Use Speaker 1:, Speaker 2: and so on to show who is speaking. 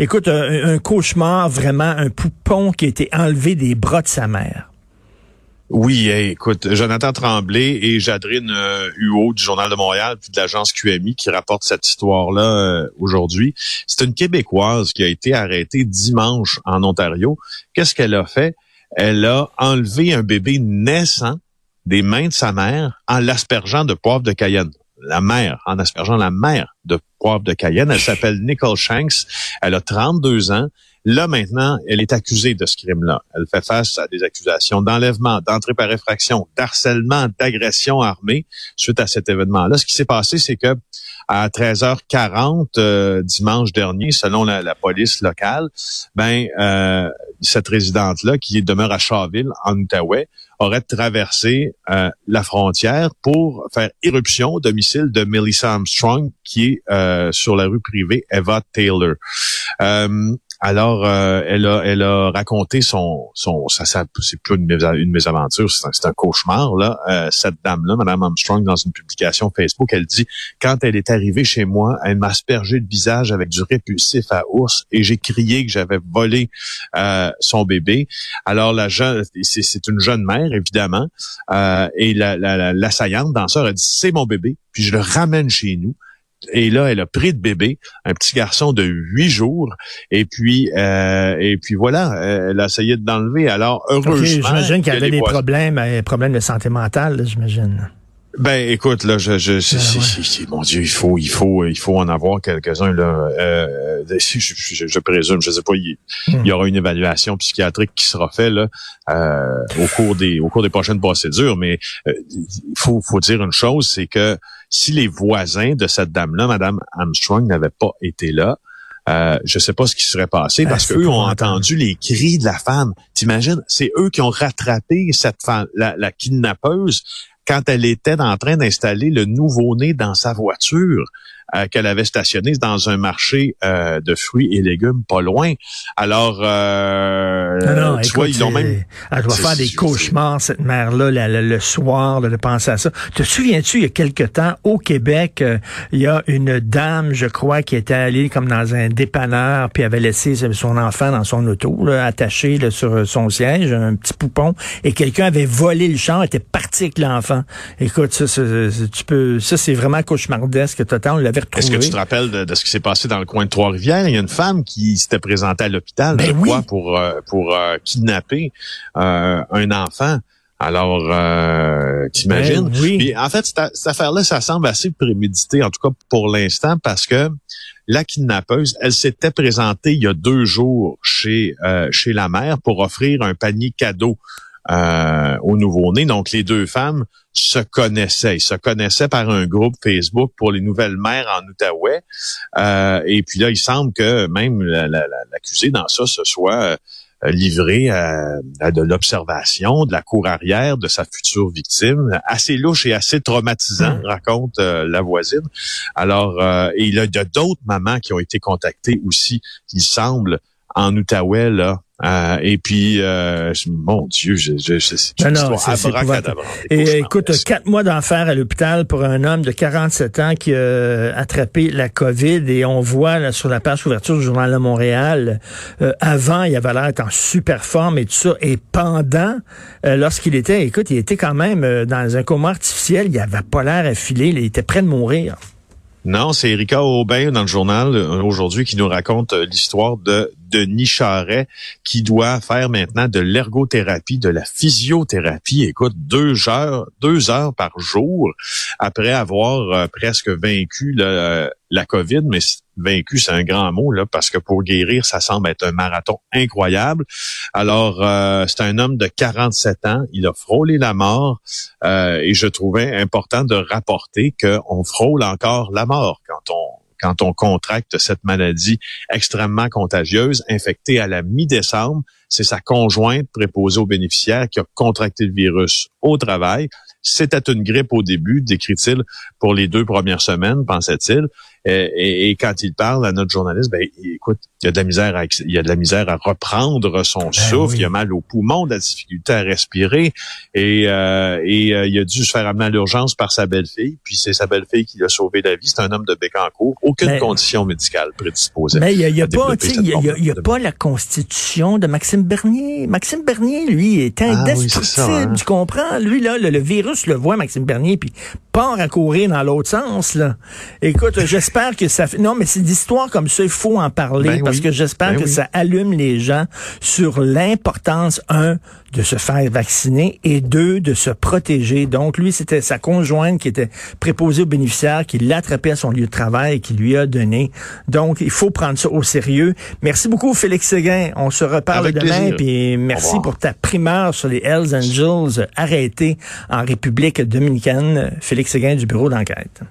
Speaker 1: Écoute, un, cauchemar, vraiment, un poupon qui a été enlevé des bras de sa mère.
Speaker 2: Oui, écoute, Jonathan Tremblay et Jadrine euh, Huot du Journal de Montréal puis de l'agence QMI qui rapportent cette histoire-là euh, aujourd'hui. C'est une Québécoise qui a été arrêtée dimanche en Ontario. Qu'est-ce qu'elle a fait? Elle a enlevé un bébé naissant des mains de sa mère en l'aspergeant de poivre de Cayenne la mère, en aspergeant la mère de poivre de Cayenne. Elle s'appelle Nicole Shanks. Elle a 32 ans. Là, maintenant, elle est accusée de ce crime-là. Elle fait face à des accusations d'enlèvement, d'entrée par effraction, d'harcèlement, d'agression armée suite à cet événement-là. Ce qui s'est passé, c'est que à 13h40 euh, dimanche dernier, selon la, police locale, ben euh, cette résidente-là, qui demeure à Charville, en Outaouais, aurait traversé euh, la frontière pour faire éruption au domicile de Melissa Armstrong, qui est euh, sur la rue privée Eva Taylor. Alors, euh, elle, a, elle a raconté son, son ça, c'est plus une, une mésaventure, c'est un, cauchemar là. Euh, cette dame-là, Madame Armstrong, dans une publication Facebook, elle dit quand elle est arrivée chez moi, elle m'a aspergé le visage avec du répulsif à ours et j'ai crié que j'avais volé euh, son bébé. Alors la jeune, c'est une jeune mère évidemment, et la, la, l'assaillante danseur a dit c'est mon bébé, puis je le ramène chez nous. Et là, elle a pris de bébé, un petit garçon de huit jours, et puis euh, et puis voilà, elle a essayé de l'enlever. Alors heureusement,
Speaker 1: j'imagine qu'elle avait des problèmes, des euh, problèmes de santé mentale, j'imagine.
Speaker 2: Ben, écoute, là, je, je, ah, mon Dieu, il faut, il faut, il faut en avoir quelques-uns là. Euh, je, je, je, présume, je sais pas, il, y aura une évaluation psychiatrique qui sera faite là euh, au cours des, au cours des prochaines procédures. Mais euh, il faut, faut dire une chose, c'est que si les voisins de cette dame-là, Madame Armstrong, n'avaient pas été là, euh, je sais pas ce qui serait passé parce qu'eux ont entendu les cris de la femme. T'imagines, c'est eux qui ont rattrapé cette femme, la, la kidnappeuse quand elle était en train d'installer le nouveau-né dans sa voiture euh, qu'elle avait stationné dans un marché euh, de fruits et légumes pas loin. Alors, euh,
Speaker 1: non, tu vois, ils ont même... Elle doit faire des cauchemars, cette mère-là, le, soir, de penser à ça. Te souviens-tu, il y a quelque temps, au Québec, euh, il y a une dame, je crois, qui était allée comme dans un dépanneur, puis avait laissé son enfant dans son auto, attaché sur son siège, un petit poupon, et quelqu'un avait volé le champ, était parti avec l'enfant. Écoute, ça, ça, tu peux, ça c'est vraiment cauchemardesque total. On
Speaker 2: est-ce que tu te rappelles de, ce qui s'est passé dans le coin de Trois-Rivières? Il y a une femme qui s'était présentée à l'hôpital,
Speaker 1: ben
Speaker 2: pour, euh, pour euh, kidnapper euh, un enfant. Alors, euh, t'imagines?
Speaker 1: Ben oui.
Speaker 2: en fait, cette, affaire-là, ça semble assez prémédité, en tout cas pour l'instant, parce que la kidnappeuse, elle s'était présentée il y a deux jours chez chez la mère pour offrir un panier cadeau euh, au nouveau-né. Donc, les deux femmes se connaissaient. Ils se connaissaient par un groupe Facebook pour les nouvelles mères en Outaouais. Euh, et puis là, il semble que même l'accusé dans ça se soit euh, livré à, de l'observation de la cour arrière de sa future victime, assez louche et assez traumatisant, hmm. raconte la voisine. Alors, et il y a d'autres mamans qui ont été contactées aussi, il semble, en Outaouais, là, euh, et puis, euh, mon Dieu, je, je, je,
Speaker 1: non, non, Et écoute, quatre mois d'enfer à l'hôpital pour un homme de 47 ans qui a attrapé la COVID. Et on voit là, sur la page ouverture du Journal de Montréal, euh, avant, il avait l'air d'être en super forme et tout ça. Et pendant, lorsqu'il était, écoute, il était quand même dans un coma artificiel. Il avait pas l'air affilé. Il était près de mourir.
Speaker 2: Non, c'est Erika Aubin dans le journal aujourd'hui qui nous raconte l'histoire de Denis Charret qui doit faire maintenant de l'ergothérapie, de la physiothérapie. Écoute, deux heures, deux heures par jour après avoir euh, presque vaincu la, la COVID, mais vaincu, c'est un grand mot là, parce que pour guérir, ça semble être un marathon incroyable. Alors, euh, c'est un homme de 47 ans, il a frôlé la mort, euh, et je trouvais important de rapporter qu'on frôle encore la mort quand on quand on contracte cette maladie extrêmement contagieuse, infectée à la mi-décembre. C'est sa conjointe préposée aux bénéficiaires qui a contracté le virus au travail. C'était une grippe au début, décrit-il, pour les deux premières semaines, pensait-il. Et, quand il parle à notre journaliste, ben écoute, il y a de la misère à, il y a de la misère à reprendre son ben souffle, il a mal au poumon, de la difficulté à respirer et, et il a dû se faire amener à l'urgence par sa belle-fille, puis c'est sa belle-fille qui l'a sauvé la vie. C'est un homme de Bécancourt, aucune condition médicale prédisposée.
Speaker 1: Mais il n'y a, pas, il y a, pas la constitution de Maxime Bernier. Maxime Bernier, lui, est ah indestructible. Hein. Tu comprends? Lui, là, le, virus le voit, Maxime Bernier, puis part à courir dans l'autre sens, là. Écoute, j'espère que ça. Non, mais c'est d'histoires comme ça, il faut en parler, ben parce que j'espère ben que ça allume les gens sur l'importance, un, de se faire vacciner et deux, de se protéger. Donc, lui, c'était sa conjointe qui était préposée aux bénéficiaires, qui l'a attrapé à son lieu de travail et qui lui a donné. Donc, il faut prendre ça au sérieux. Merci beaucoup, Félix Séguin. On se reparle demain. Puis merci pour ta primeur sur les Hells Angels arrêtés en République dominicaine. Félix Séguin du bureau d'enquête.